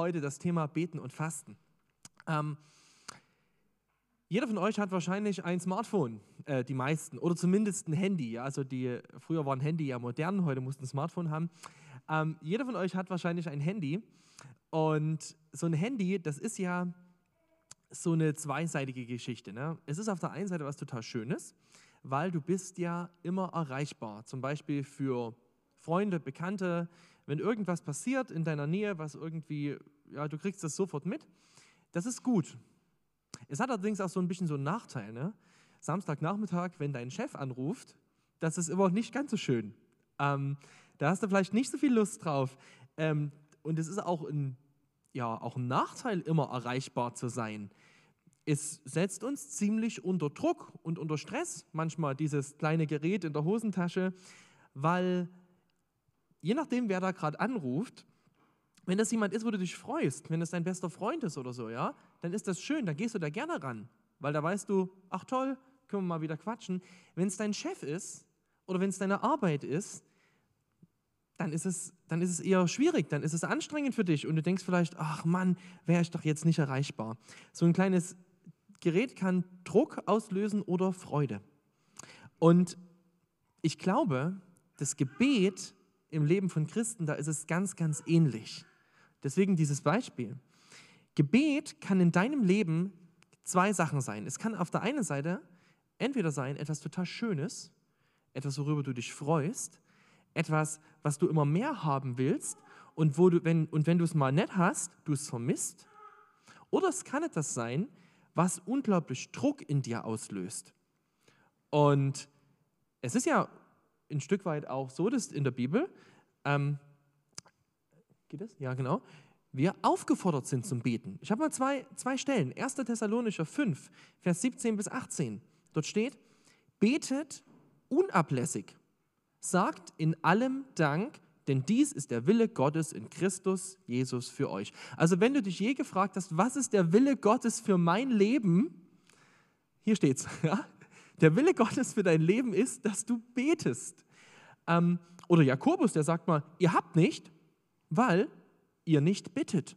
heute das Thema Beten und Fasten. Ähm, jeder von euch hat wahrscheinlich ein Smartphone, äh, die meisten, oder zumindest ein Handy. Ja? Also die, früher war ein Handy ja modern, heute mussten ein Smartphone haben. Ähm, jeder von euch hat wahrscheinlich ein Handy. Und so ein Handy, das ist ja so eine zweiseitige Geschichte. Ne? Es ist auf der einen Seite was total Schönes, weil du bist ja immer erreichbar. Zum Beispiel für Freunde, Bekannte, wenn irgendwas passiert in deiner Nähe, was irgendwie, ja, du kriegst das sofort mit. Das ist gut. Es hat allerdings auch so ein bisschen so einen Nachteil. Ne? Samstagnachmittag, wenn dein Chef anruft, das ist immer nicht ganz so schön. Ähm, da hast du vielleicht nicht so viel Lust drauf. Ähm, und es ist auch ein, ja, auch ein Nachteil, immer erreichbar zu sein. Es setzt uns ziemlich unter Druck und unter Stress, manchmal dieses kleine Gerät in der Hosentasche, weil je nachdem, wer da gerade anruft, wenn das jemand ist, wo du dich freust, wenn es dein bester Freund ist oder so, ja, dann ist das schön, dann gehst du da gerne ran, weil da weißt du, ach toll, können wir mal wieder quatschen. Wenn es dein Chef ist oder wenn es deine Arbeit ist, dann ist, es, dann ist es eher schwierig, dann ist es anstrengend für dich und du denkst vielleicht, ach Mann, wäre ich doch jetzt nicht erreichbar. So ein kleines Gerät kann Druck auslösen oder Freude. Und ich glaube, das Gebet im Leben von Christen, da ist es ganz, ganz ähnlich. Deswegen dieses Beispiel. Gebet kann in deinem Leben zwei Sachen sein. Es kann auf der einen Seite entweder sein etwas total Schönes, etwas, worüber du dich freust, etwas, was du immer mehr haben willst und, wo du, wenn, und wenn du es mal nicht hast, du es vermisst. Oder es kann etwas sein, was unglaublich Druck in dir auslöst. Und es ist ja ein Stück weit auch so, dass in der Bibel, ähm, geht es? Ja, genau, wir aufgefordert sind zum Beten. Ich habe mal zwei, zwei Stellen. 1. Thessalonicher 5, Vers 17 bis 18. Dort steht, betet unablässig, sagt in allem Dank, denn dies ist der Wille Gottes in Christus Jesus für euch. Also wenn du dich je gefragt hast, was ist der Wille Gottes für mein Leben, hier steht's, ja? Der Wille Gottes für dein Leben ist, dass du betest. Ähm, oder Jakobus, der sagt mal, ihr habt nicht, weil ihr nicht bittet.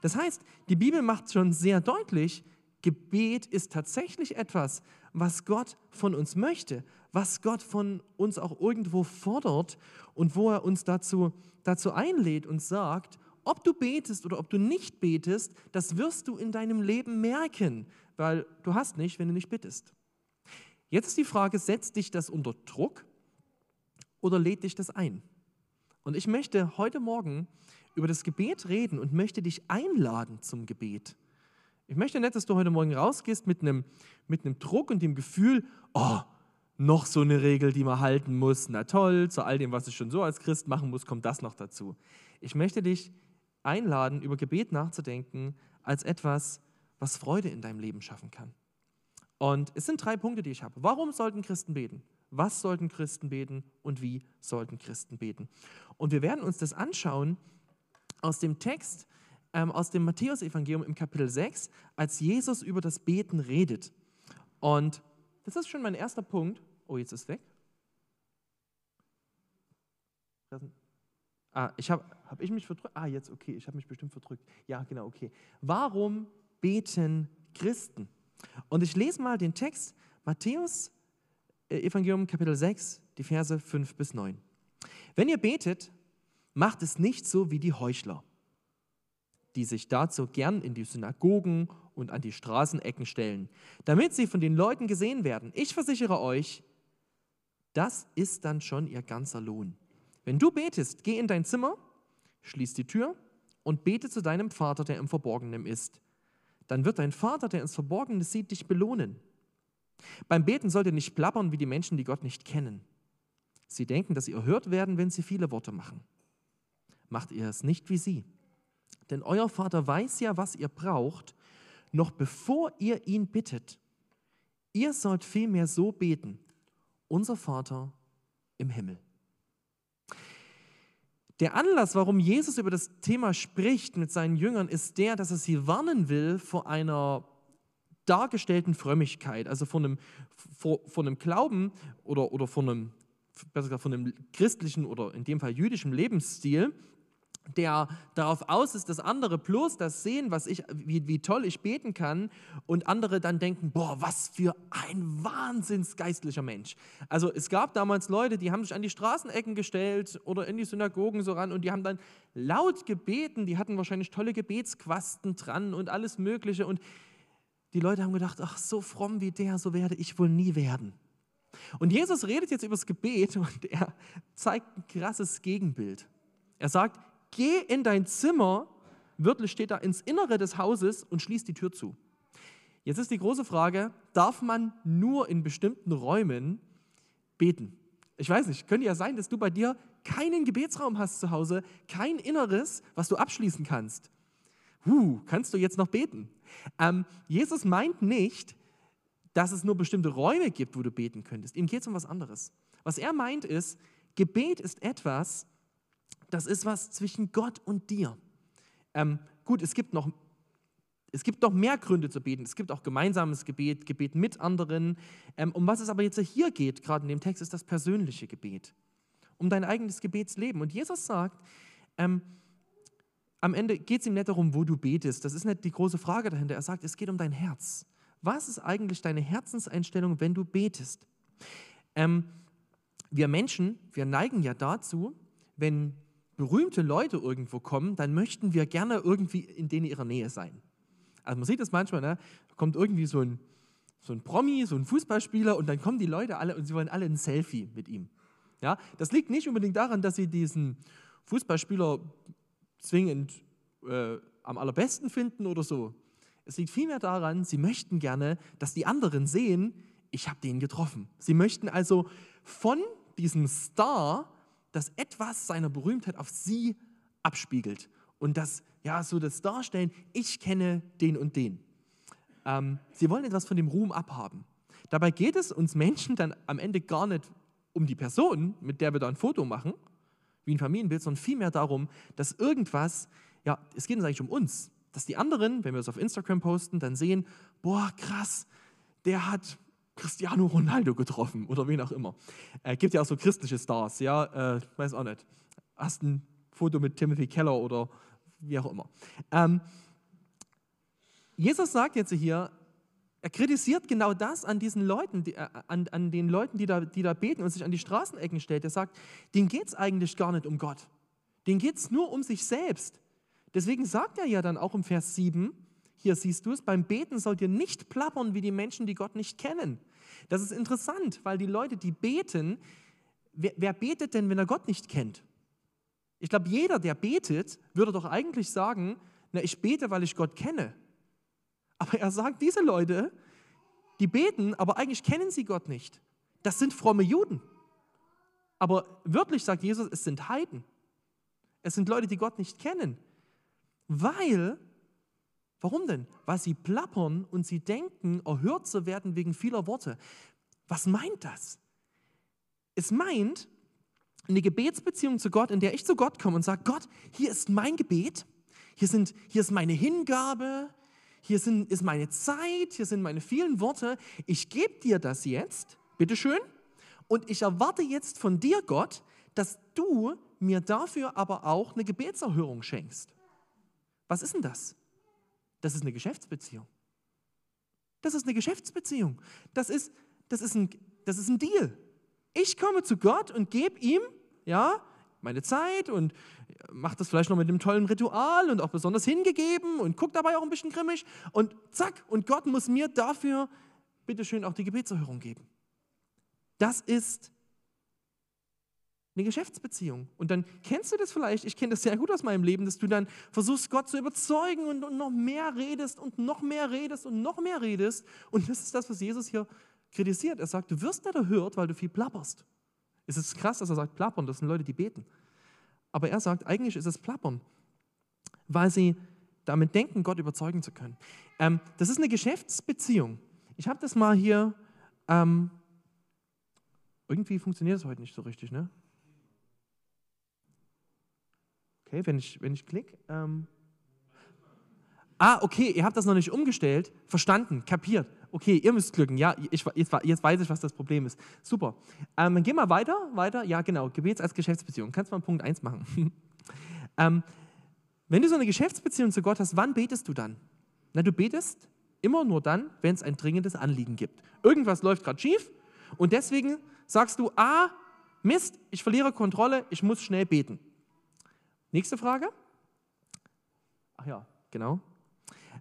Das heißt, die Bibel macht schon sehr deutlich, Gebet ist tatsächlich etwas, was Gott von uns möchte, was Gott von uns auch irgendwo fordert und wo er uns dazu, dazu einlädt und sagt, ob du betest oder ob du nicht betest, das wirst du in deinem Leben merken, weil du hast nicht, wenn du nicht bittest. Jetzt ist die Frage, setzt dich das unter Druck oder lädt dich das ein? Und ich möchte heute Morgen über das Gebet reden und möchte dich einladen zum Gebet. Ich möchte nicht, dass du heute Morgen rausgehst mit einem, mit einem Druck und dem Gefühl, oh, noch so eine Regel, die man halten muss. Na toll, zu all dem, was ich schon so als Christ machen muss, kommt das noch dazu. Ich möchte dich einladen, über Gebet nachzudenken als etwas, was Freude in deinem Leben schaffen kann. Und es sind drei Punkte, die ich habe. Warum sollten Christen beten? Was sollten Christen beten und wie sollten Christen beten? Und wir werden uns das anschauen aus dem Text ähm, aus dem Matthäusevangelium im Kapitel 6, als Jesus über das Beten redet. Und das ist schon mein erster Punkt. Oh, jetzt ist es weg. Ah, ich habe hab ich mich verdrückt? Ah, jetzt okay, ich habe mich bestimmt verdrückt. Ja, genau, okay. Warum beten Christen? Und ich lese mal den Text Matthäus äh, Evangelium Kapitel 6, die Verse 5 bis 9. Wenn ihr betet, macht es nicht so wie die Heuchler, die sich dazu gern in die Synagogen und an die Straßenecken stellen, damit sie von den Leuten gesehen werden. Ich versichere euch, das ist dann schon ihr ganzer Lohn. Wenn du betest, geh in dein Zimmer, schließ die Tür und bete zu deinem Vater, der im Verborgenen ist. Dann wird dein Vater, der ins Verborgene sieht, dich belohnen. Beim Beten sollt ihr nicht plappern wie die Menschen, die Gott nicht kennen. Sie denken, dass sie erhört werden, wenn sie viele Worte machen. Macht ihr es nicht wie sie. Denn euer Vater weiß ja, was ihr braucht, noch bevor ihr ihn bittet. Ihr sollt vielmehr so beten, unser Vater im Himmel. Der Anlass, warum Jesus über das Thema spricht mit seinen Jüngern, ist der, dass er sie warnen will vor einer dargestellten Frömmigkeit, also von einem, von, von einem Glauben oder, oder von, einem, besser gesagt, von einem christlichen oder in dem Fall jüdischen Lebensstil, der darauf aus ist, dass andere bloß das sehen, was ich, wie, wie toll ich beten kann und andere dann denken, boah, was für ein wahnsinnsgeistlicher Mensch. Also es gab damals Leute, die haben sich an die Straßenecken gestellt oder in die Synagogen so ran und die haben dann laut gebeten, die hatten wahrscheinlich tolle Gebetsquasten dran und alles Mögliche und die Leute haben gedacht, ach, so fromm wie der, so werde ich wohl nie werden. Und Jesus redet jetzt über das Gebet und er zeigt ein krasses Gegenbild. Er sagt, geh in dein Zimmer, wörtlich steht da, ins Innere des Hauses und schließ die Tür zu. Jetzt ist die große Frage, darf man nur in bestimmten Räumen beten? Ich weiß nicht, könnte ja sein, dass du bei dir keinen Gebetsraum hast zu Hause, kein Inneres, was du abschließen kannst. Huh, kannst du jetzt noch beten? Ähm, Jesus meint nicht, dass es nur bestimmte Räume gibt, wo du beten könntest. Ihm geht es um was anderes. Was er meint ist, Gebet ist etwas, das ist was zwischen Gott und dir. Ähm, gut, es gibt noch es gibt noch mehr Gründe zu beten. Es gibt auch gemeinsames Gebet, Gebet mit anderen. Ähm, um was es aber jetzt hier geht, gerade in dem Text, ist das persönliche Gebet. Um dein eigenes Gebetsleben. Und Jesus sagt, ähm, am Ende geht es ihm nicht darum, wo du betest. Das ist nicht die große Frage dahinter. Er sagt, es geht um dein Herz. Was ist eigentlich deine Herzenseinstellung, wenn du betest? Ähm, wir Menschen, wir neigen ja dazu, wenn berühmte Leute irgendwo kommen, dann möchten wir gerne irgendwie in denen ihrer Nähe sein. Also man sieht das manchmal, ne? kommt irgendwie so ein, so ein Promi, so ein Fußballspieler und dann kommen die Leute alle und sie wollen alle ein Selfie mit ihm. Ja? Das liegt nicht unbedingt daran, dass sie diesen Fußballspieler zwingend äh, am allerbesten finden oder so. Es liegt vielmehr daran, sie möchten gerne, dass die anderen sehen, ich habe den getroffen. Sie möchten also von diesem Star dass etwas seiner Berühmtheit auf sie abspiegelt und das, ja, so das Darstellen, ich kenne den und den. Ähm, sie wollen etwas von dem Ruhm abhaben. Dabei geht es uns Menschen dann am Ende gar nicht um die Person, mit der wir da ein Foto machen, wie ein Familienbild, sondern vielmehr darum, dass irgendwas, ja, es geht uns eigentlich um uns, dass die anderen, wenn wir es auf Instagram posten, dann sehen, boah, krass, der hat Cristiano Ronaldo getroffen oder wen auch immer. Äh, gibt ja auch so christliche Stars, ja, äh, weiß auch nicht. Hast ein Foto mit Timothy Keller oder wie auch immer. Ähm, Jesus sagt jetzt hier, er kritisiert genau das an diesen Leuten, die, äh, an, an, den Leuten, die da, die da beten und sich an die Straßenecken stellt. Er sagt, denen geht es eigentlich gar nicht um Gott. Denen geht es nur um sich selbst. Deswegen sagt er ja dann auch im Vers 7, hier siehst du es, beim Beten sollt ihr nicht plappern wie die Menschen, die Gott nicht kennen. Das ist interessant, weil die Leute, die beten, wer, wer betet denn, wenn er Gott nicht kennt? Ich glaube, jeder, der betet, würde doch eigentlich sagen, na, ich bete, weil ich Gott kenne. Aber er sagt, diese Leute, die beten, aber eigentlich kennen sie Gott nicht. Das sind fromme Juden. Aber wörtlich sagt Jesus, es sind Heiden. Es sind Leute, die Gott nicht kennen. Weil Warum denn? Weil sie plappern und sie denken, erhört zu werden wegen vieler Worte. Was meint das? Es meint eine Gebetsbeziehung zu Gott, in der ich zu Gott komme und sage, Gott, hier ist mein Gebet, hier, sind, hier ist meine Hingabe, hier sind, ist meine Zeit, hier sind meine vielen Worte. Ich gebe dir das jetzt, bitteschön, und ich erwarte jetzt von dir, Gott, dass du mir dafür aber auch eine Gebetserhörung schenkst. Was ist denn das? Das ist eine Geschäftsbeziehung. Das ist eine Geschäftsbeziehung. Das ist, das ist, ein, das ist ein Deal. Ich komme zu Gott und gebe ihm ja, meine Zeit und mache das vielleicht noch mit einem tollen Ritual und auch besonders hingegeben und gucke dabei auch ein bisschen grimmig und zack, und Gott muss mir dafür bitteschön auch die Gebetserhörung geben. Das ist eine Geschäftsbeziehung. Und dann kennst du das vielleicht, ich kenne das sehr gut aus meinem Leben, dass du dann versuchst, Gott zu überzeugen und, und noch mehr redest und noch mehr redest und noch mehr redest. Und das ist das, was Jesus hier kritisiert. Er sagt, du wirst nicht erhört, weil du viel plapperst. Es ist krass, dass er sagt, plappern, das sind Leute, die beten. Aber er sagt, eigentlich ist es plappern, weil sie damit denken, Gott überzeugen zu können. Ähm, das ist eine Geschäftsbeziehung. Ich habe das mal hier, ähm, irgendwie funktioniert es heute nicht so richtig, ne? Okay, wenn ich, wenn ich klicke. Ähm ah, okay, ihr habt das noch nicht umgestellt. Verstanden, kapiert. Okay, ihr müsst klicken. Ja, ich, jetzt, jetzt weiß ich, was das Problem ist. Super. Ähm, dann gehen wir weiter, weiter. Ja, genau, Gebets als Geschäftsbeziehung. Kannst du mal Punkt 1 machen. Ähm, wenn du so eine Geschäftsbeziehung zu Gott hast, wann betest du dann? Na, du betest immer nur dann, wenn es ein dringendes Anliegen gibt. Irgendwas läuft gerade schief und deswegen sagst du, ah, Mist, ich verliere Kontrolle, ich muss schnell beten. Nächste Frage. Ach ja, genau.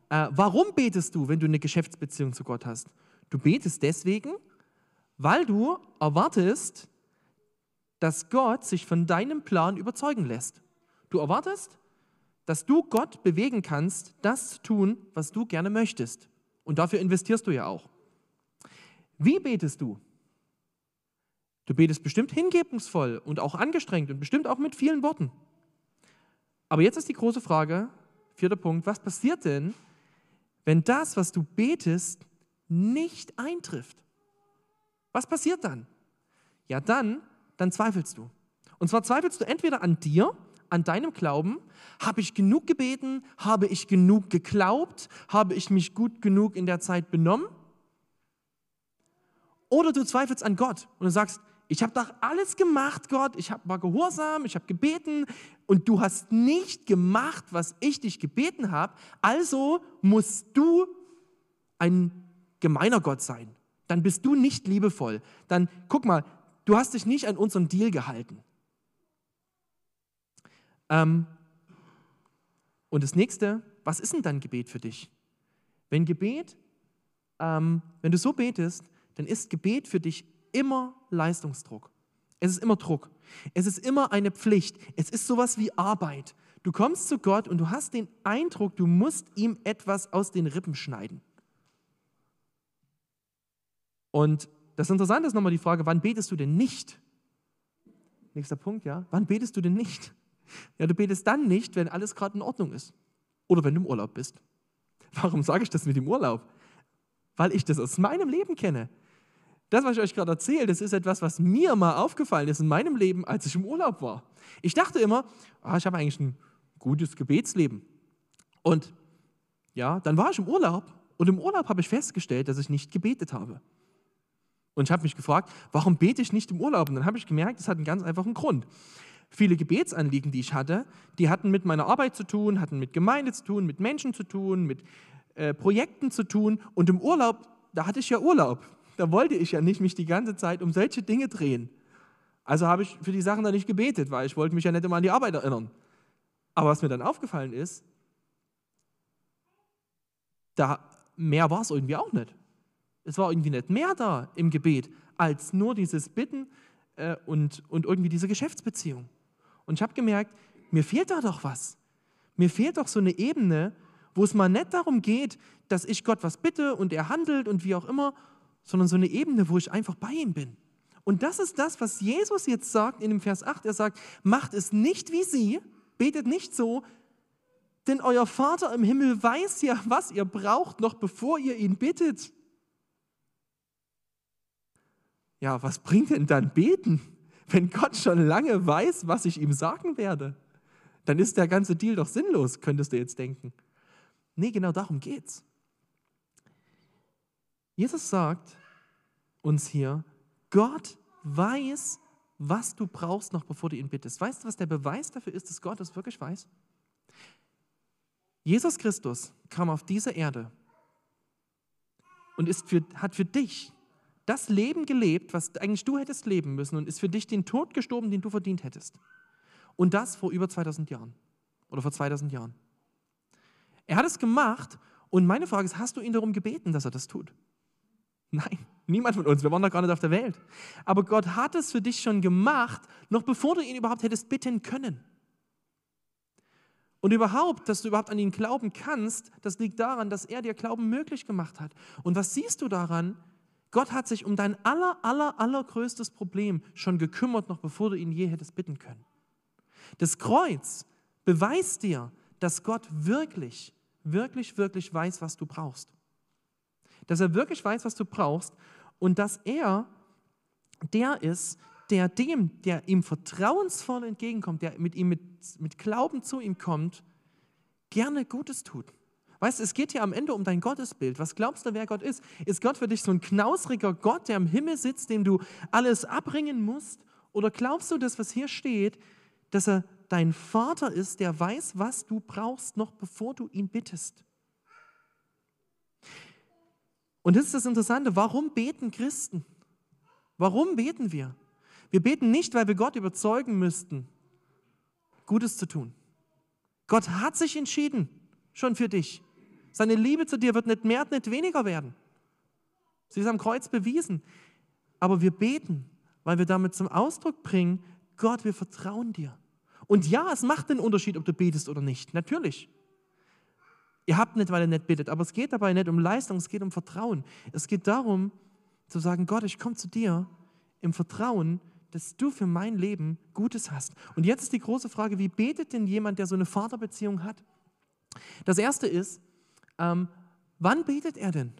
Äh, warum betest du, wenn du eine Geschäftsbeziehung zu Gott hast? Du betest deswegen, weil du erwartest, dass Gott sich von deinem Plan überzeugen lässt. Du erwartest, dass du Gott bewegen kannst, das zu tun, was du gerne möchtest. Und dafür investierst du ja auch. Wie betest du? Du betest bestimmt hingebungsvoll und auch angestrengt und bestimmt auch mit vielen Worten. Aber jetzt ist die große Frage, vierter Punkt, was passiert denn, wenn das, was du betest, nicht eintrifft? Was passiert dann? Ja, dann, dann zweifelst du. Und zwar zweifelst du entweder an dir, an deinem Glauben. Habe ich genug gebeten? Habe ich genug geglaubt? Habe ich mich gut genug in der Zeit benommen? Oder du zweifelst an Gott und du sagst, ich habe doch alles gemacht, Gott, ich war gehorsam, ich habe gebeten und du hast nicht gemacht, was ich dich gebeten habe, also musst du ein gemeiner Gott sein. Dann bist du nicht liebevoll. Dann guck mal, du hast dich nicht an unseren Deal gehalten. Ähm, und das nächste, was ist denn dann Gebet für dich? Wenn Gebet, ähm, wenn du so betest, dann ist Gebet für dich immer Leistungsdruck. Es ist immer Druck. Es ist immer eine Pflicht. Es ist sowas wie Arbeit. Du kommst zu Gott und du hast den Eindruck, du musst ihm etwas aus den Rippen schneiden. Und das Interessante ist nochmal die Frage, wann betest du denn nicht? Nächster Punkt, ja. Wann betest du denn nicht? Ja, du betest dann nicht, wenn alles gerade in Ordnung ist. Oder wenn du im Urlaub bist. Warum sage ich das mit dem Urlaub? Weil ich das aus meinem Leben kenne. Das, was ich euch gerade erzähle, das ist etwas, was mir mal aufgefallen ist in meinem Leben, als ich im Urlaub war. Ich dachte immer, ah, ich habe eigentlich ein gutes Gebetsleben. Und ja, dann war ich im Urlaub und im Urlaub habe ich festgestellt, dass ich nicht gebetet habe. Und ich habe mich gefragt, warum bete ich nicht im Urlaub? Und dann habe ich gemerkt, das hat einen ganz einfachen Grund. Viele Gebetsanliegen, die ich hatte, die hatten mit meiner Arbeit zu tun, hatten mit Gemeinde zu tun, mit Menschen zu tun, mit äh, Projekten zu tun. Und im Urlaub, da hatte ich ja Urlaub da wollte ich ja nicht mich die ganze Zeit um solche Dinge drehen. Also habe ich für die Sachen dann nicht gebetet, weil ich wollte mich ja nicht immer an die Arbeit erinnern. Aber was mir dann aufgefallen ist, da mehr war es irgendwie auch nicht. Es war irgendwie nicht mehr da im Gebet, als nur dieses Bitten äh, und, und irgendwie diese Geschäftsbeziehung. Und ich habe gemerkt, mir fehlt da doch was. Mir fehlt doch so eine Ebene, wo es mal nicht darum geht, dass ich Gott was bitte und er handelt und wie auch immer, sondern so eine Ebene, wo ich einfach bei ihm bin. Und das ist das, was Jesus jetzt sagt in dem Vers 8. Er sagt, macht es nicht wie sie, betet nicht so, denn euer Vater im Himmel weiß ja, was ihr braucht, noch bevor ihr ihn bittet. Ja, was bringt denn dann beten, wenn Gott schon lange weiß, was ich ihm sagen werde? Dann ist der ganze Deal doch sinnlos, könntest du jetzt denken. Nee, genau darum geht's. Jesus sagt uns hier, Gott weiß, was du brauchst, noch bevor du ihn bittest. Weißt du, was der Beweis dafür ist, dass Gott es wirklich weiß? Jesus Christus kam auf diese Erde und ist für, hat für dich das Leben gelebt, was eigentlich du hättest leben müssen und ist für dich den Tod gestorben, den du verdient hättest. Und das vor über 2000 Jahren oder vor 2000 Jahren. Er hat es gemacht und meine Frage ist, hast du ihn darum gebeten, dass er das tut? Nein, niemand von uns, wir waren doch gar nicht auf der Welt. Aber Gott hat es für dich schon gemacht, noch bevor du ihn überhaupt hättest bitten können. Und überhaupt, dass du überhaupt an ihn glauben kannst, das liegt daran, dass er dir Glauben möglich gemacht hat. Und was siehst du daran? Gott hat sich um dein aller, aller, allergrößtes Problem schon gekümmert, noch bevor du ihn je hättest bitten können. Das Kreuz beweist dir, dass Gott wirklich, wirklich, wirklich weiß, was du brauchst dass er wirklich weiß, was du brauchst und dass er der ist, der dem, der ihm vertrauensvoll entgegenkommt, der mit ihm mit, mit Glauben zu ihm kommt, gerne Gutes tut. Weißt du, es geht hier am Ende um dein Gottesbild. Was glaubst du, wer Gott ist? Ist Gott für dich so ein knausriger Gott, der im Himmel sitzt, dem du alles abbringen musst? Oder glaubst du, das, was hier steht, dass er dein Vater ist, der weiß, was du brauchst, noch bevor du ihn bittest. Und das ist das Interessante, warum beten Christen? Warum beten wir? Wir beten nicht, weil wir Gott überzeugen müssten, Gutes zu tun. Gott hat sich entschieden, schon für dich. Seine Liebe zu dir wird nicht mehr, nicht weniger werden. Sie ist am Kreuz bewiesen. Aber wir beten, weil wir damit zum Ausdruck bringen, Gott, wir vertrauen dir. Und ja, es macht den Unterschied, ob du betest oder nicht. Natürlich. Ihr habt nicht, weil ihr nicht bittet, aber es geht dabei nicht um Leistung, es geht um Vertrauen. Es geht darum, zu sagen, Gott, ich komme zu dir im Vertrauen, dass du für mein Leben Gutes hast. Und jetzt ist die große Frage, wie betet denn jemand, der so eine Vaterbeziehung hat? Das erste ist, ähm, wann betet er denn?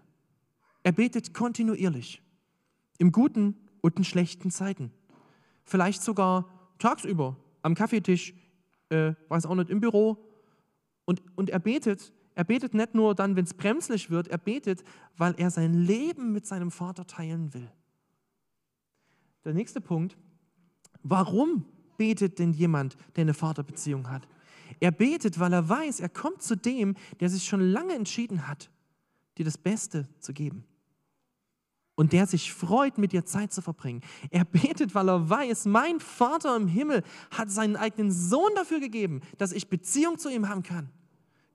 Er betet kontinuierlich, im guten und in schlechten Zeiten. Vielleicht sogar tagsüber, am Kaffeetisch, äh, weiß auch nicht, im Büro. Und, und er betet, er betet nicht nur dann, wenn es bremslich wird, er betet, weil er sein Leben mit seinem Vater teilen will. Der nächste Punkt, warum betet denn jemand, der eine Vaterbeziehung hat? Er betet, weil er weiß, er kommt zu dem, der sich schon lange entschieden hat, dir das Beste zu geben. Und der sich freut, mit dir Zeit zu verbringen. Er betet, weil er weiß, mein Vater im Himmel hat seinen eigenen Sohn dafür gegeben, dass ich Beziehung zu ihm haben kann.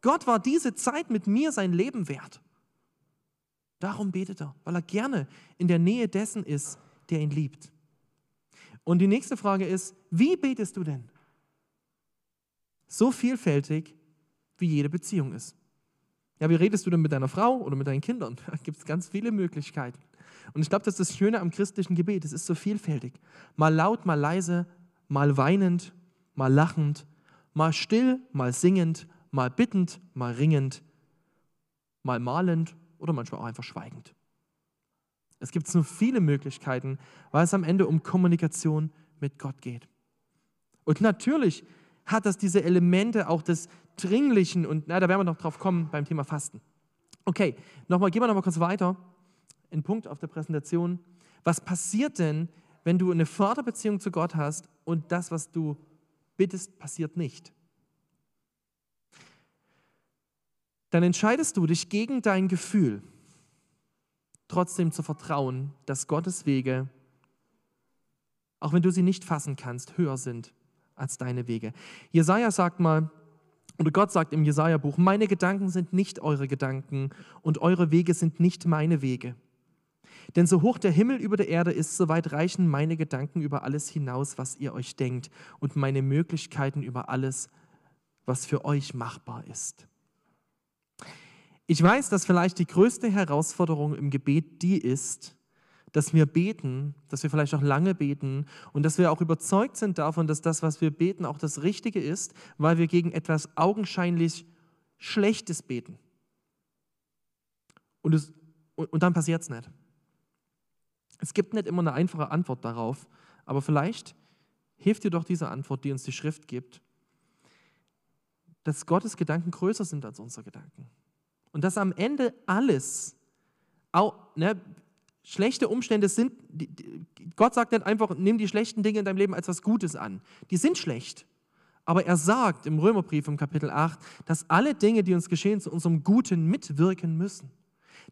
Gott war diese Zeit mit mir sein Leben wert. Darum betet er, weil er gerne in der Nähe dessen ist, der ihn liebt. Und die nächste Frage ist, wie betest du denn? so vielfältig, wie jede Beziehung ist. Ja, wie redest du denn mit deiner Frau oder mit deinen Kindern? Da gibt es ganz viele Möglichkeiten. Und ich glaube, das ist das Schöne am christlichen Gebet. Es ist so vielfältig. Mal laut, mal leise, mal weinend, mal lachend, mal still, mal singend, mal bittend, mal ringend, mal malend oder manchmal auch einfach schweigend. Es gibt so viele Möglichkeiten, weil es am Ende um Kommunikation mit Gott geht. Und natürlich hat das diese Elemente auch des Dringlichen und na, da werden wir noch drauf kommen beim Thema Fasten. Okay, nochmal, gehen wir nochmal kurz weiter. Ein Punkt auf der Präsentation. Was passiert denn, wenn du eine Vaterbeziehung zu Gott hast und das, was du bittest, passiert nicht? Dann entscheidest du dich gegen dein Gefühl, trotzdem zu vertrauen, dass Gottes Wege, auch wenn du sie nicht fassen kannst, höher sind als deine Wege. Jesaja sagt mal, oder Gott sagt im Jesaja-Buch: Meine Gedanken sind nicht eure Gedanken und eure Wege sind nicht meine Wege. Denn so hoch der Himmel über der Erde ist, so weit reichen meine Gedanken über alles hinaus, was ihr euch denkt, und meine Möglichkeiten über alles, was für euch machbar ist. Ich weiß, dass vielleicht die größte Herausforderung im Gebet die ist, dass wir beten, dass wir vielleicht auch lange beten und dass wir auch überzeugt sind davon, dass das, was wir beten, auch das Richtige ist, weil wir gegen etwas augenscheinlich Schlechtes beten. Und, es, und, dann passiert es nicht. Es gibt nicht immer eine einfache Antwort darauf, aber vielleicht hilft dir doch diese Antwort, die uns die Schrift gibt, dass Gottes Gedanken größer sind als unsere Gedanken. Und dass am Ende alles, auch, ne, Schlechte Umstände sind, Gott sagt nicht einfach, nimm die schlechten Dinge in deinem Leben als was Gutes an. Die sind schlecht. Aber er sagt im Römerbrief im Kapitel 8, dass alle Dinge, die uns geschehen, zu unserem Guten mitwirken müssen.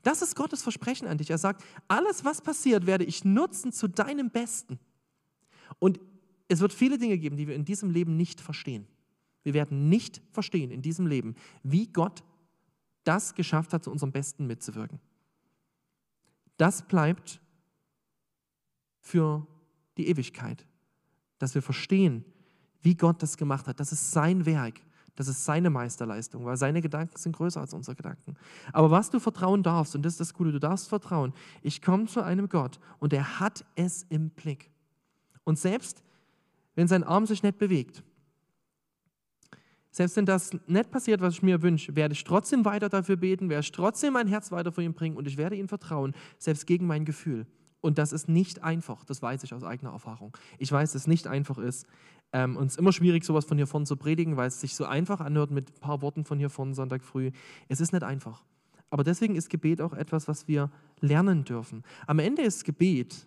Das ist Gottes Versprechen an dich. Er sagt, alles, was passiert, werde ich nutzen zu deinem Besten. Und es wird viele Dinge geben, die wir in diesem Leben nicht verstehen. Wir werden nicht verstehen in diesem Leben, wie Gott das geschafft hat, zu unserem Besten mitzuwirken das bleibt für die Ewigkeit. Dass wir verstehen, wie Gott das gemacht hat. Das ist sein Werk. Das ist seine Meisterleistung, weil seine Gedanken sind größer als unsere Gedanken. Aber was du vertrauen darfst, und das ist das Gute, du darfst vertrauen, ich komme zu einem Gott und er hat es im Blick. Und selbst wenn sein Arm sich nicht bewegt, selbst wenn das nicht passiert, was ich mir wünsche, werde ich trotzdem weiter dafür beten, werde ich trotzdem mein Herz weiter vor ihm bringen und ich werde ihm vertrauen, selbst gegen mein Gefühl. Und das ist nicht einfach, das weiß ich aus eigener Erfahrung. Ich weiß, dass es nicht einfach ist. Ähm, und es ist immer schwierig, sowas von hier vorne zu predigen, weil es sich so einfach anhört mit ein paar Worten von hier vorne Sonntag früh. Es ist nicht einfach. Aber deswegen ist Gebet auch etwas, was wir lernen dürfen. Am Ende ist Gebet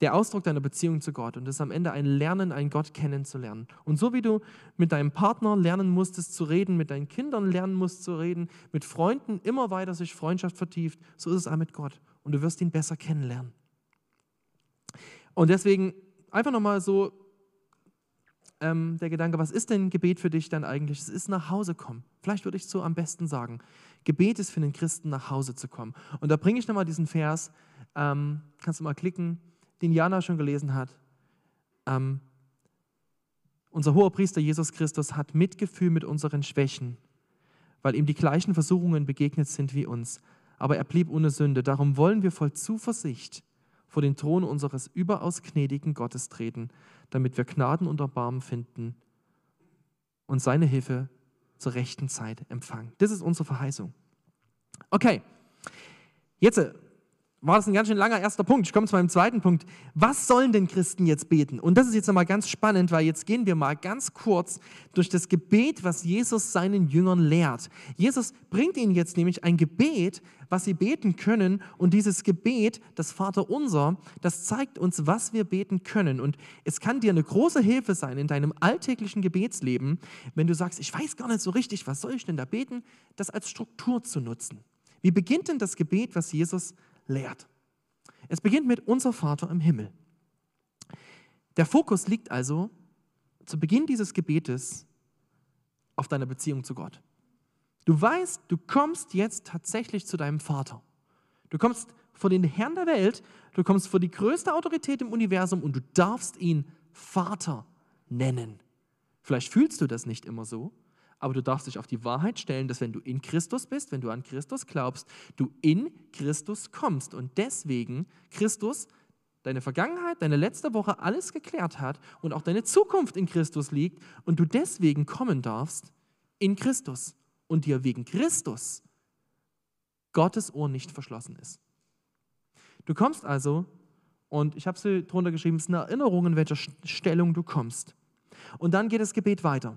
der Ausdruck deiner Beziehung zu Gott und es ist am Ende ein Lernen, einen Gott kennenzulernen. Und so wie du mit deinem Partner lernen musstest zu reden, mit deinen Kindern lernen musst zu reden, mit Freunden immer weiter sich Freundschaft vertieft, so ist es auch mit Gott. Und du wirst ihn besser kennenlernen. Und deswegen einfach nochmal so ähm, der Gedanke, was ist denn Gebet für dich dann eigentlich? Es ist nach Hause kommen. Vielleicht würde ich so am besten sagen. Gebet ist für den Christen nach Hause zu kommen. Und da bringe ich nochmal diesen Vers, ähm, kannst du mal klicken, den Jana schon gelesen hat. Ähm, unser hoher Priester Jesus Christus hat Mitgefühl mit unseren Schwächen, weil ihm die gleichen Versuchungen begegnet sind wie uns. Aber er blieb ohne Sünde. Darum wollen wir voll Zuversicht vor den Thron unseres überaus gnädigen Gottes treten, damit wir Gnaden und Erbarmen finden und seine Hilfe zur rechten Zeit empfangen. Das ist unsere Verheißung. Okay, jetzt war das ein ganz schön langer erster Punkt. Ich komme zu meinem zweiten Punkt. Was sollen denn Christen jetzt beten? Und das ist jetzt nochmal ganz spannend, weil jetzt gehen wir mal ganz kurz durch das Gebet, was Jesus seinen Jüngern lehrt. Jesus bringt ihnen jetzt nämlich ein Gebet, was sie beten können. Und dieses Gebet, das Vater unser, das zeigt uns, was wir beten können. Und es kann dir eine große Hilfe sein in deinem alltäglichen Gebetsleben, wenn du sagst, ich weiß gar nicht so richtig, was soll ich denn da beten, das als Struktur zu nutzen. Wie beginnt denn das Gebet, was Jesus lehrt. Es beginnt mit unser Vater im Himmel. Der Fokus liegt also zu Beginn dieses Gebetes auf deiner Beziehung zu Gott. Du weißt, du kommst jetzt tatsächlich zu deinem Vater. Du kommst vor den Herrn der Welt, du kommst vor die größte Autorität im Universum und du darfst ihn Vater nennen. Vielleicht fühlst du das nicht immer so, aber du darfst dich auf die Wahrheit stellen, dass wenn du in Christus bist, wenn du an Christus glaubst, du in Christus kommst. Und deswegen Christus deine Vergangenheit, deine letzte Woche alles geklärt hat und auch deine Zukunft in Christus liegt und du deswegen kommen darfst in Christus und dir wegen Christus Gottes Ohr nicht verschlossen ist. Du kommst also, und ich habe sie drunter geschrieben, es ist eine Erinnerung, in welcher Stellung du kommst. Und dann geht das Gebet weiter.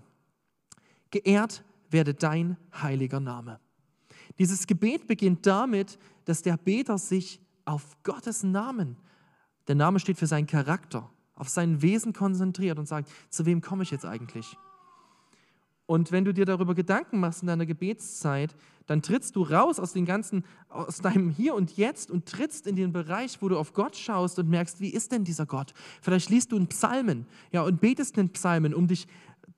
Geehrt werde dein heiliger Name. Dieses Gebet beginnt damit, dass der Beter sich auf Gottes Namen, der Name steht für seinen Charakter, auf sein Wesen konzentriert und sagt, zu wem komme ich jetzt eigentlich? Und wenn du dir darüber Gedanken machst in deiner Gebetszeit, dann trittst du raus aus, den ganzen, aus deinem Hier und Jetzt und trittst in den Bereich, wo du auf Gott schaust und merkst, wie ist denn dieser Gott? Vielleicht liest du einen Psalmen ja, und betest einen Psalmen, um dich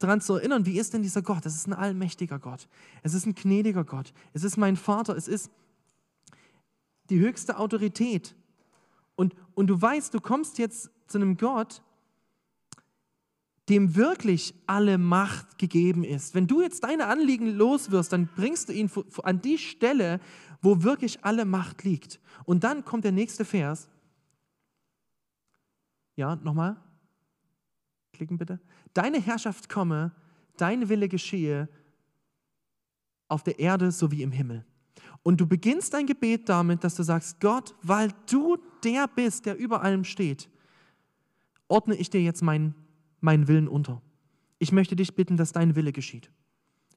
daran zu erinnern, wie ist denn dieser Gott? Es ist ein allmächtiger Gott. Es ist ein gnädiger Gott. Es ist mein Vater. Es ist die höchste Autorität. Und, und du weißt, du kommst jetzt zu einem Gott, dem wirklich alle Macht gegeben ist. Wenn du jetzt deine Anliegen loswirst, dann bringst du ihn an die Stelle, wo wirklich alle Macht liegt. Und dann kommt der nächste Vers. Ja, nochmal. Klicken bitte. Deine Herrschaft komme, dein Wille geschehe auf der Erde sowie im Himmel. Und du beginnst dein Gebet damit, dass du sagst, Gott, weil du der bist, der über allem steht, ordne ich dir jetzt meinen, meinen Willen unter. Ich möchte dich bitten, dass dein Wille geschieht.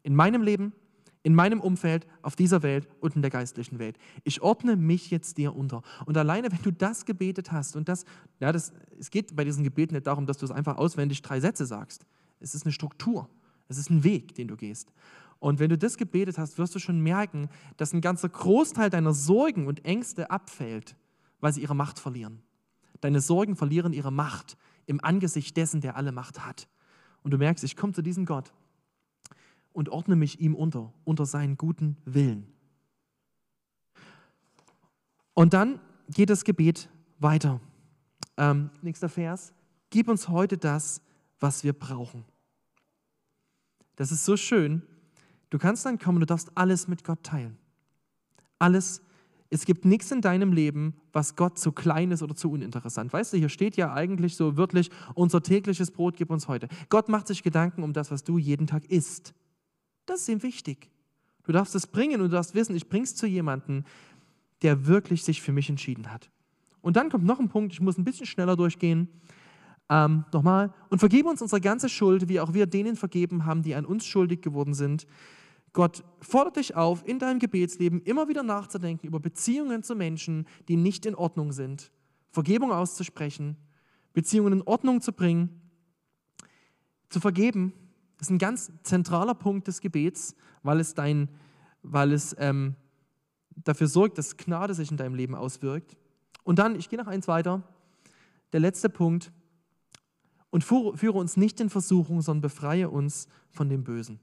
In meinem Leben, in meinem Umfeld, auf dieser Welt und in der geistlichen Welt. Ich ordne mich jetzt dir unter. Und alleine, wenn du das gebetet hast, und das, ja, das, es geht bei diesen Gebeten nicht darum, dass du es einfach auswendig drei Sätze sagst. Es ist eine Struktur. Es ist ein Weg, den du gehst. Und wenn du das gebetet hast, wirst du schon merken, dass ein ganzer Großteil deiner Sorgen und Ängste abfällt, weil sie ihre Macht verlieren. Deine Sorgen verlieren ihre Macht im Angesicht dessen, der alle Macht hat. Und du merkst, ich komme zu diesem Gott und ordne mich ihm unter, unter seinen guten Willen. Und dann geht das Gebet weiter. Ähm, nächster Vers. Gib uns heute das, was wir brauchen. Das ist so schön. Du kannst dann kommen, du darfst alles mit Gott teilen. Alles. Es gibt nichts in deinem Leben, was Gott zu klein ist oder zu uninteressant. Weißt du, hier steht ja eigentlich so wörtlich, unser tägliches Brot gib uns heute. Gott macht sich Gedanken um das, was du jeden Tag isst. Das ist ihm wichtig. Du darfst es bringen und du darfst wissen, ich bringe es zu jemandem, der wirklich sich für mich entschieden hat. Und dann kommt noch ein Punkt, ich muss ein bisschen schneller durchgehen. Ähm, nochmal. Und vergebe uns unsere ganze Schuld, wie auch wir denen vergeben haben, die an uns schuldig geworden sind. Gott fordert dich auf, in deinem Gebetsleben immer wieder nachzudenken über Beziehungen zu Menschen, die nicht in Ordnung sind. Vergebung auszusprechen, Beziehungen in Ordnung zu bringen, zu vergeben. Das ist ein ganz zentraler Punkt des Gebets, weil es, dein, weil es ähm, dafür sorgt, dass Gnade sich in deinem Leben auswirkt. Und dann, ich gehe noch eins weiter, der letzte Punkt, und führe uns nicht in Versuchung, sondern befreie uns von dem Bösen.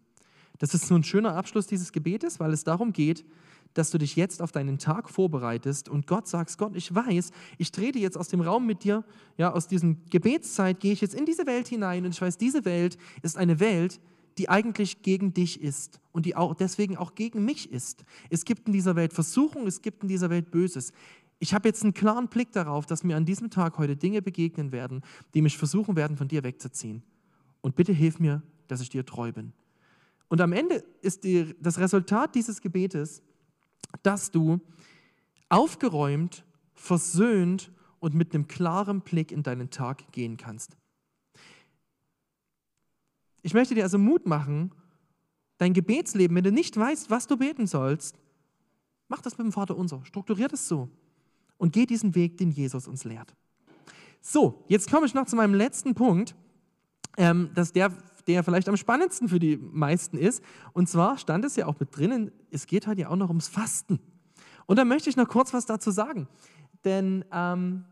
Das ist so ein schöner Abschluss dieses Gebetes, weil es darum geht, dass du dich jetzt auf deinen Tag vorbereitest und Gott sagst, Gott, ich weiß, ich trete jetzt aus dem Raum mit dir, ja, aus diesem Gebetszeit gehe ich jetzt in diese Welt hinein und ich weiß, diese Welt ist eine Welt, die eigentlich gegen dich ist und die auch deswegen auch gegen mich ist. Es gibt in dieser Welt Versuchung, es gibt in dieser Welt Böses ich habe jetzt einen klaren Blick darauf, dass mir an diesem Tag heute Dinge begegnen werden, die mich versuchen werden, von dir wegzuziehen. Und bitte hilf mir, dass ich dir treu bin. Und am Ende ist die, das Resultat dieses Gebetes, dass du aufgeräumt, versöhnt und mit einem klaren Blick in deinen Tag gehen kannst. Ich möchte dir also Mut machen, dein Gebetsleben, wenn du nicht weißt, was du beten sollst, mach das mit dem Vater unser. Strukturiert es so und geh diesen Weg, den Jesus uns lehrt. So, jetzt komme ich noch zu meinem letzten Punkt, ähm, dass der, der vielleicht am spannendsten für die meisten ist. Und zwar stand es ja auch mit drinnen, es geht halt ja auch noch ums Fasten. Und da möchte ich noch kurz was dazu sagen. Denn ähm,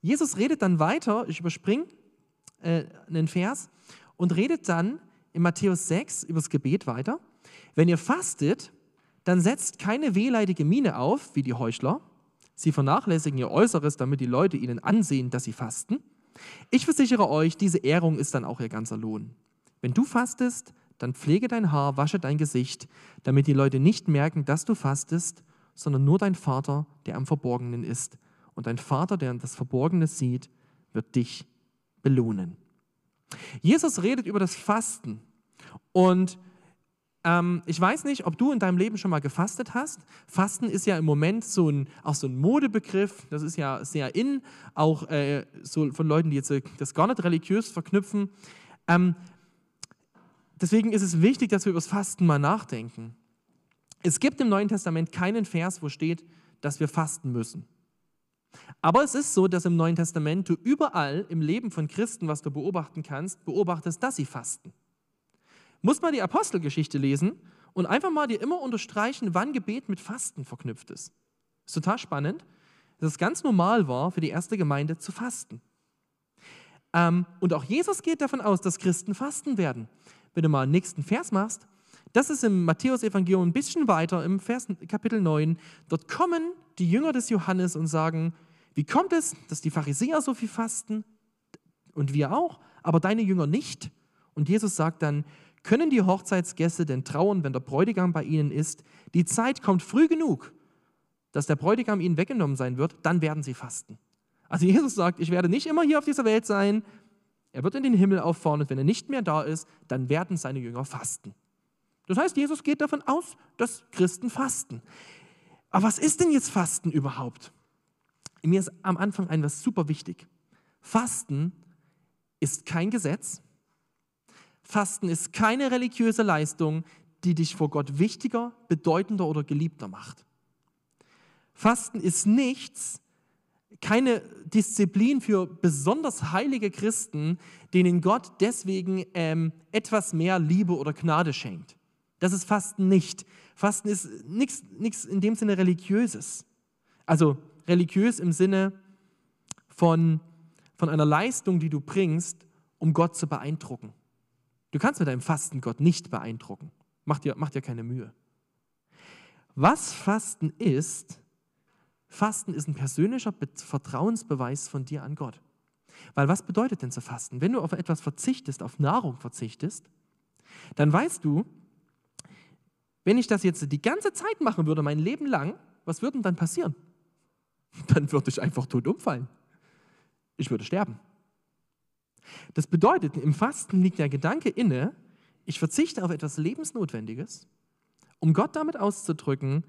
Jesus redet dann weiter, ich überspringe äh, einen Vers, und redet dann in Matthäus 6 über das Gebet weiter. Wenn ihr fastet, dann setzt keine wehleidige Miene auf, wie die Heuchler, Sie vernachlässigen ihr Äußeres, damit die Leute ihnen ansehen, dass sie fasten. Ich versichere euch, diese Ehrung ist dann auch ihr ganzer Lohn. Wenn du fastest, dann pflege dein Haar, wasche dein Gesicht, damit die Leute nicht merken, dass du fastest, sondern nur dein Vater, der am Verborgenen ist. Und dein Vater, der das Verborgene sieht, wird dich belohnen. Jesus redet über das Fasten und ähm, ich weiß nicht, ob du in deinem Leben schon mal gefastet hast. Fasten ist ja im Moment so ein, auch so ein Modebegriff. Das ist ja sehr in, auch äh, so von Leuten, die jetzt äh, das gar nicht religiös verknüpfen. Ähm, deswegen ist es wichtig, dass wir über das Fasten mal nachdenken. Es gibt im Neuen Testament keinen Vers, wo steht, dass wir fasten müssen. Aber es ist so, dass im Neuen Testament du überall im Leben von Christen, was du beobachten kannst, beobachtest, dass sie fasten muss man die Apostelgeschichte lesen und einfach mal dir immer unterstreichen, wann Gebet mit Fasten verknüpft ist. Ist total spannend, dass es ganz normal war für die erste Gemeinde zu fasten. Ähm, und auch Jesus geht davon aus, dass Christen fasten werden. Wenn du mal den nächsten Vers machst, das ist im Matthäus-Evangelium ein bisschen weiter, im Vers Kapitel 9. Dort kommen die Jünger des Johannes und sagen: Wie kommt es, dass die Pharisäer so viel fasten und wir auch, aber deine Jünger nicht? Und Jesus sagt dann: können die Hochzeitsgäste denn trauern, wenn der Bräutigam bei ihnen ist? Die Zeit kommt früh genug, dass der Bräutigam ihnen weggenommen sein wird, dann werden sie fasten. Also Jesus sagt, ich werde nicht immer hier auf dieser Welt sein, er wird in den Himmel auffahren und wenn er nicht mehr da ist, dann werden seine Jünger fasten. Das heißt, Jesus geht davon aus, dass Christen fasten. Aber was ist denn jetzt Fasten überhaupt? Mir ist am Anfang etwas super wichtig. Fasten ist kein Gesetz, Fasten ist keine religiöse Leistung, die dich vor Gott wichtiger, bedeutender oder geliebter macht. Fasten ist nichts, keine Disziplin für besonders heilige Christen, denen Gott deswegen ähm, etwas mehr Liebe oder Gnade schenkt. Das ist Fasten nicht. Fasten ist nichts in dem Sinne religiöses. Also religiös im Sinne von, von einer Leistung, die du bringst, um Gott zu beeindrucken. Du kannst mit deinem Fasten Gott nicht beeindrucken. Mach dir, mach dir keine Mühe. Was Fasten ist, Fasten ist ein persönlicher Vertrauensbeweis von dir an Gott. Weil was bedeutet denn zu fasten? Wenn du auf etwas verzichtest, auf Nahrung verzichtest, dann weißt du, wenn ich das jetzt die ganze Zeit machen würde, mein Leben lang, was würde dann passieren? Dann würde ich einfach tot umfallen. Ich würde sterben. Das bedeutet, im Fasten liegt der Gedanke inne, ich verzichte auf etwas Lebensnotwendiges, um Gott damit auszudrücken,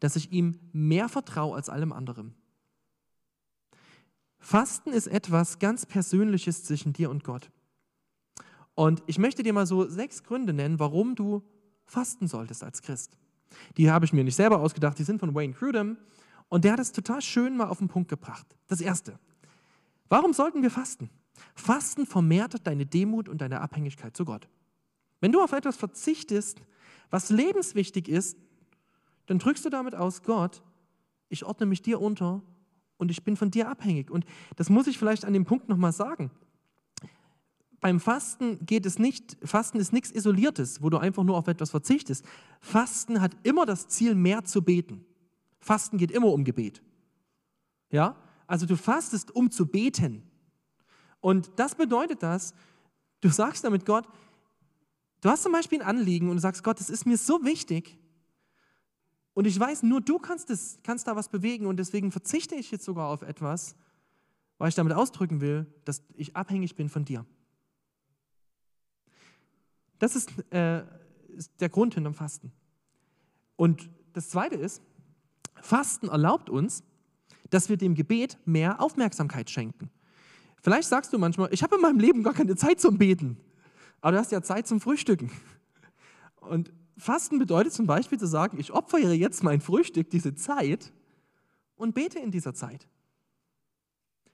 dass ich ihm mehr vertraue als allem anderen. Fasten ist etwas ganz Persönliches zwischen dir und Gott. Und ich möchte dir mal so sechs Gründe nennen, warum du fasten solltest als Christ. Die habe ich mir nicht selber ausgedacht, die sind von Wayne Crudham und der hat es total schön mal auf den Punkt gebracht. Das erste, Warum sollten wir fasten? Fasten vermehrt deine Demut und deine Abhängigkeit zu Gott. Wenn du auf etwas verzichtest, was lebenswichtig ist, dann drückst du damit aus, Gott, ich ordne mich dir unter und ich bin von dir abhängig. Und das muss ich vielleicht an dem Punkt nochmal sagen. Beim Fasten geht es nicht, Fasten ist nichts Isoliertes, wo du einfach nur auf etwas verzichtest. Fasten hat immer das Ziel, mehr zu beten. Fasten geht immer um Gebet. Ja? Also du fastest, um zu beten. Und das bedeutet das, du sagst damit Gott, du hast zum Beispiel ein Anliegen und du sagst, Gott, es ist mir so wichtig, und ich weiß, nur du kannst, das, kannst da was bewegen und deswegen verzichte ich jetzt sogar auf etwas, weil ich damit ausdrücken will, dass ich abhängig bin von dir. Das ist, äh, ist der Grund hinterm Fasten. Und das Zweite ist, Fasten erlaubt uns, dass wir dem Gebet mehr Aufmerksamkeit schenken. Vielleicht sagst du manchmal, ich habe in meinem Leben gar keine Zeit zum Beten, aber du hast ja Zeit zum Frühstücken. Und Fasten bedeutet zum Beispiel zu sagen, ich opfere jetzt mein Frühstück, diese Zeit und bete in dieser Zeit.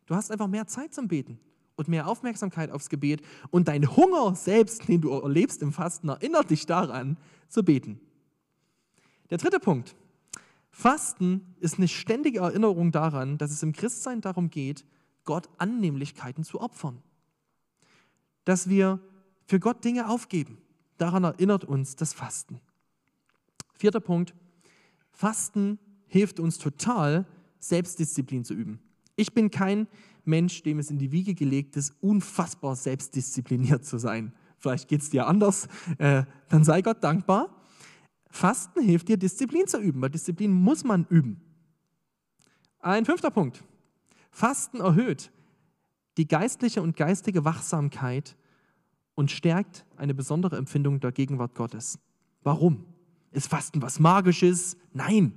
Du hast einfach mehr Zeit zum Beten und mehr Aufmerksamkeit aufs Gebet und dein Hunger selbst, den du erlebst im Fasten, erinnert dich daran, zu beten. Der dritte Punkt. Fasten ist eine ständige Erinnerung daran, dass es im Christsein darum geht, Gott Annehmlichkeiten zu opfern. Dass wir für Gott Dinge aufgeben Daran erinnert uns das Fasten. Vierter Punkt. Fasten hilft uns total, Selbstdisziplin zu üben. Ich bin kein Mensch, dem es in die Wiege gelegt ist, unfassbar selbstdiszipliniert zu sein. Vielleicht geht es dir anders, äh, dann sei Gott dankbar. Fasten hilft dir, Disziplin zu üben, weil Disziplin muss man üben. Ein fünfter Punkt. Fasten erhöht die geistliche und geistige Wachsamkeit und stärkt eine besondere Empfindung der Gegenwart Gottes. Warum? Ist Fasten was Magisches? Nein.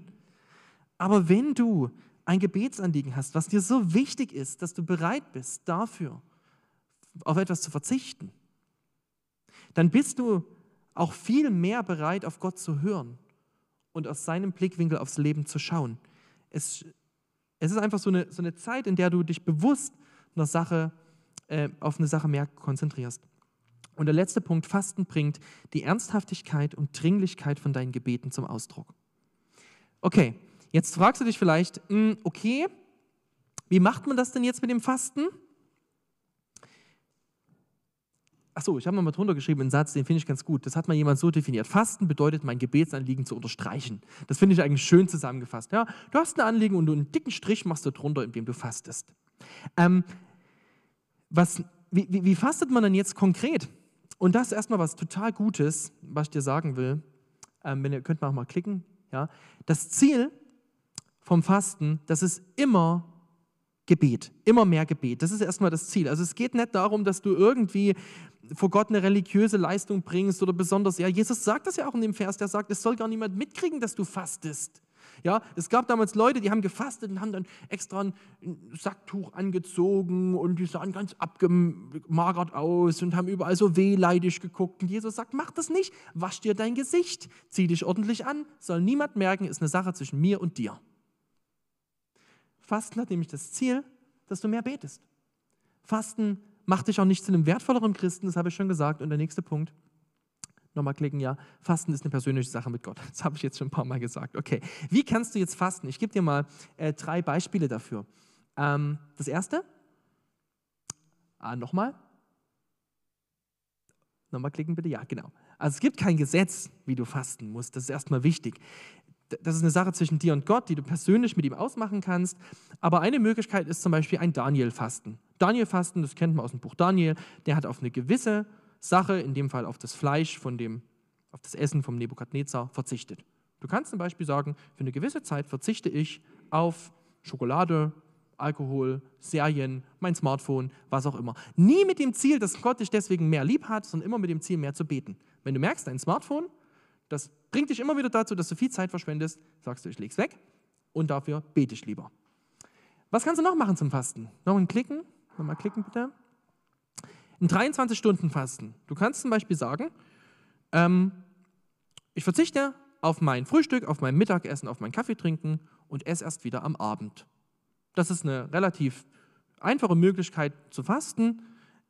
Aber wenn du ein Gebetsanliegen hast, was dir so wichtig ist, dass du bereit bist, dafür auf etwas zu verzichten, dann bist du auch viel mehr bereit, auf Gott zu hören und aus seinem Blickwinkel aufs Leben zu schauen. Es, es ist einfach so eine, so eine Zeit, in der du dich bewusst einer Sache, äh, auf eine Sache mehr konzentrierst. Und der letzte Punkt, Fasten bringt die Ernsthaftigkeit und Dringlichkeit von deinen Gebeten zum Ausdruck. Okay, jetzt fragst du dich vielleicht, hm, okay, wie macht man das denn jetzt mit dem Fasten? Achso, ich habe mal drunter geschrieben, einen Satz, den finde ich ganz gut. Das hat mal jemand so definiert. Fasten bedeutet, mein Gebetsanliegen zu unterstreichen. Das finde ich eigentlich schön zusammengefasst. Ja, du hast ein Anliegen und du einen dicken Strich machst du drunter, indem du fastest. Ähm, was, wie, wie, wie fastet man denn jetzt konkret? Und das ist erstmal was total Gutes, was ich dir sagen will. Ähm, wenn ihr könnt mal mal klicken. Ja. Das Ziel vom Fasten, das ist immer Gebet, immer mehr Gebet. Das ist erstmal das Ziel. Also es geht nicht darum, dass du irgendwie vor Gott eine religiöse Leistung bringst oder besonders, ja, Jesus sagt das ja auch in dem Vers, der sagt, es soll gar niemand mitkriegen, dass du fastest. Ja, es gab damals Leute, die haben gefastet und haben dann extra ein Sacktuch angezogen und die sahen ganz abgemagert aus und haben überall so wehleidig geguckt. Und Jesus sagt, mach das nicht, wasch dir dein Gesicht, zieh dich ordentlich an, soll niemand merken, ist eine Sache zwischen mir und dir. Fasten hat nämlich das Ziel, dass du mehr betest. Fasten macht dich auch nicht zu einem wertvolleren Christen, das habe ich schon gesagt. Und der nächste Punkt, nochmal klicken, ja, Fasten ist eine persönliche Sache mit Gott. Das habe ich jetzt schon ein paar Mal gesagt. Okay, wie kannst du jetzt fasten? Ich gebe dir mal äh, drei Beispiele dafür. Ähm, das erste, ah, nochmal. Nochmal klicken bitte, ja, genau. Also es gibt kein Gesetz, wie du fasten musst, das ist erstmal wichtig. Das ist eine Sache zwischen dir und Gott, die du persönlich mit ihm ausmachen kannst. Aber eine Möglichkeit ist zum Beispiel ein Daniel-Fasten. Daniel-Fasten, das kennt man aus dem Buch Daniel, der hat auf eine gewisse Sache, in dem Fall auf das Fleisch von dem, auf das Essen vom Nebukadnezar, verzichtet. Du kannst zum Beispiel sagen, für eine gewisse Zeit verzichte ich auf Schokolade, Alkohol, Serien, mein Smartphone, was auch immer. Nie mit dem Ziel, dass Gott dich deswegen mehr lieb hat, sondern immer mit dem Ziel, mehr zu beten. Wenn du merkst, dein Smartphone, das bringt dich immer wieder dazu, dass du viel Zeit verschwendest, sagst du, ich leg's weg und dafür bete ich lieber. Was kannst du noch machen zum Fasten? Noch ein Klicken? Nochmal klicken bitte. Ein 23-Stunden-Fasten. Du kannst zum Beispiel sagen, ähm, ich verzichte auf mein Frühstück, auf mein Mittagessen, auf mein Kaffee trinken und esse erst wieder am Abend. Das ist eine relativ einfache Möglichkeit zu fasten,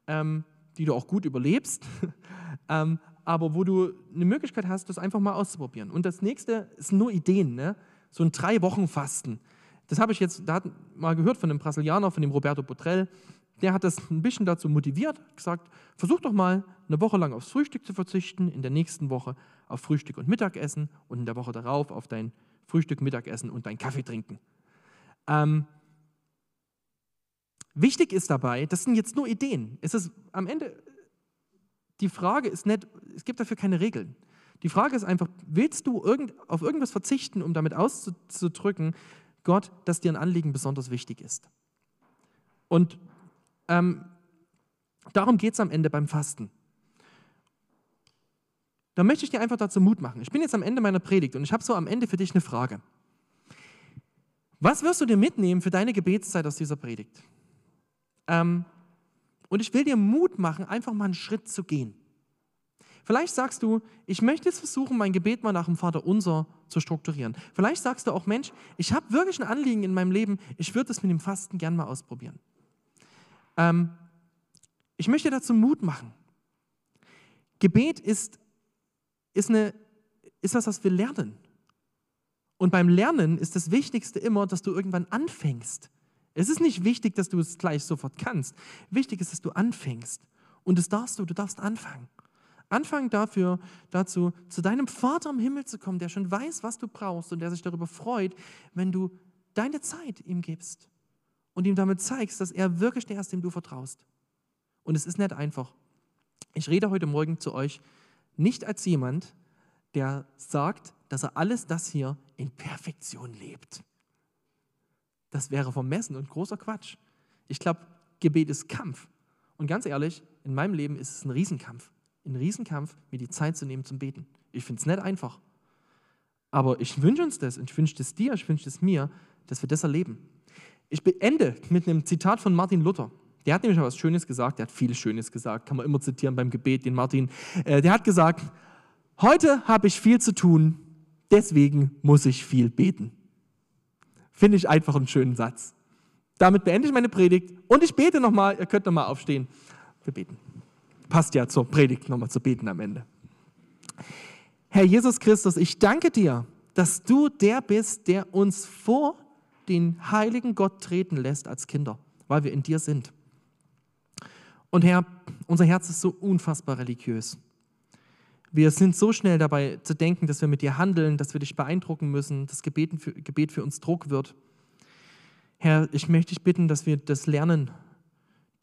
ähm, die du auch gut überlebst, ähm, aber wo du eine Möglichkeit hast, das einfach mal auszuprobieren. Und das nächste ist nur Ideen, ne? so ein drei Wochen Fasten. Das habe ich jetzt da mal gehört von einem Brasilianer, von dem Roberto Botrell. Der hat das ein bisschen dazu motiviert, gesagt, versuch doch mal eine Woche lang aufs Frühstück zu verzichten, in der nächsten Woche auf Frühstück und Mittagessen und in der Woche darauf auf dein Frühstück, Mittagessen und dein Kaffee trinken. Ähm, wichtig ist dabei, das sind jetzt nur Ideen. Es ist am Ende, die Frage ist nicht, es gibt dafür keine Regeln. Die Frage ist einfach, willst du irgend, auf irgendwas verzichten, um damit auszudrücken, Gott, dass dir ein Anliegen besonders wichtig ist? Und ähm, darum geht es am Ende beim Fasten. Da möchte ich dir einfach dazu Mut machen. Ich bin jetzt am Ende meiner Predigt und ich habe so am Ende für dich eine Frage. Was wirst du dir mitnehmen für deine Gebetszeit aus dieser Predigt? Ähm, und ich will dir Mut machen, einfach mal einen Schritt zu gehen. Vielleicht sagst du, ich möchte jetzt versuchen, mein Gebet mal nach dem Vater unser zu strukturieren. Vielleicht sagst du auch, Mensch, ich habe wirklich ein Anliegen in meinem Leben, ich würde das mit dem Fasten gern mal ausprobieren. Ähm, ich möchte dazu Mut machen. Gebet ist, ist, eine, ist was, was wir lernen. Und beim Lernen ist das Wichtigste immer, dass du irgendwann anfängst. Es ist nicht wichtig, dass du es gleich sofort kannst. Wichtig ist, dass du anfängst. Und das darfst du, du darfst anfangen. Anfangen dafür, dazu, zu deinem Vater im Himmel zu kommen, der schon weiß, was du brauchst und der sich darüber freut, wenn du deine Zeit ihm gibst und ihm damit zeigst, dass er wirklich der ist, dem du vertraust. Und es ist nicht einfach. Ich rede heute Morgen zu euch nicht als jemand, der sagt, dass er alles das hier in Perfektion lebt. Das wäre vermessen und großer Quatsch. Ich glaube, Gebet ist Kampf. Und ganz ehrlich, in meinem Leben ist es ein Riesenkampf. Ein Riesenkampf, mir die Zeit zu nehmen zum Beten. Ich finde es nicht einfach. Aber ich wünsche uns das und ich wünsche es dir, ich wünsche es mir, dass wir das erleben. Ich beende mit einem Zitat von Martin Luther. Der hat nämlich was Schönes gesagt, der hat vieles Schönes gesagt, kann man immer zitieren beim Gebet, den Martin. Äh, der hat gesagt, heute habe ich viel zu tun, deswegen muss ich viel beten. Finde ich einfach einen schönen Satz. Damit beende ich meine Predigt und ich bete nochmal, ihr könnt nochmal aufstehen. Wir beten. Passt ja zur Predigt nochmal zu beten am Ende. Herr Jesus Christus, ich danke dir, dass du der bist, der uns vor den heiligen Gott treten lässt als Kinder, weil wir in dir sind. Und Herr, unser Herz ist so unfassbar religiös. Wir sind so schnell dabei zu denken, dass wir mit dir handeln, dass wir dich beeindrucken müssen, dass Gebet für, uns Druck wird. Herr, ich möchte dich bitten, dass wir das lernen,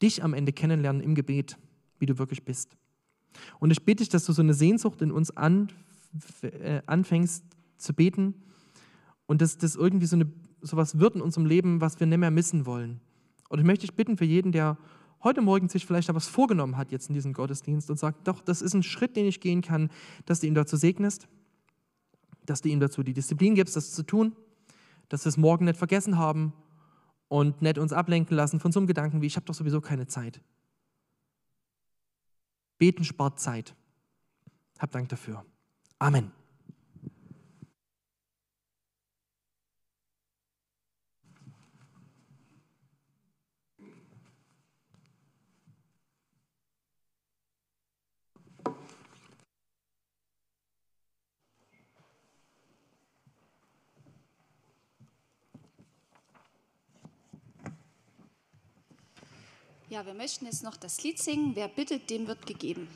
dich am Ende kennenlernen im Gebet, wie du wirklich bist. Und ich bitte dich, dass du so eine Sehnsucht in uns äh, anfängst zu beten und dass das irgendwie so eine sowas wird in unserem Leben, was wir nicht mehr missen wollen. Und ich möchte dich bitten für jeden, der heute Morgen sich vielleicht etwas vorgenommen hat jetzt in diesem Gottesdienst und sagt, doch, das ist ein Schritt, den ich gehen kann, dass du ihn dazu segnest, dass du ihm dazu die Disziplin gibst, das zu tun, dass wir es morgen nicht vergessen haben und nicht uns ablenken lassen von so einem Gedanken wie, ich habe doch sowieso keine Zeit. Beten spart Zeit. Hab Dank dafür. Amen. Ja, wir möchten jetzt noch das Lied singen. Wer bittet, dem wird gegeben.